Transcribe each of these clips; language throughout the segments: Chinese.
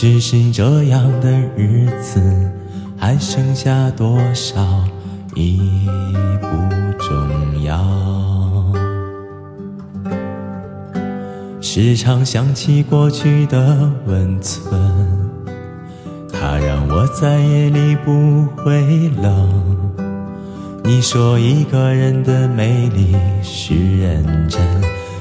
只是这样的日子，还剩下多少已不重要。时常想起过去的温存，它让我在夜里不会冷。你说一个人的美丽是认真，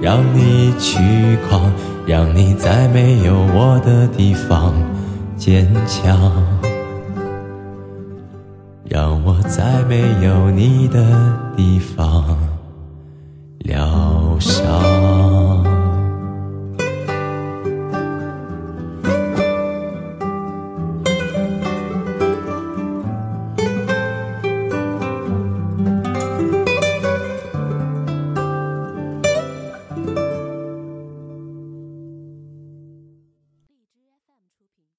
让你去狂。让你在没有我的地方坚强，让我在没有你的地方了。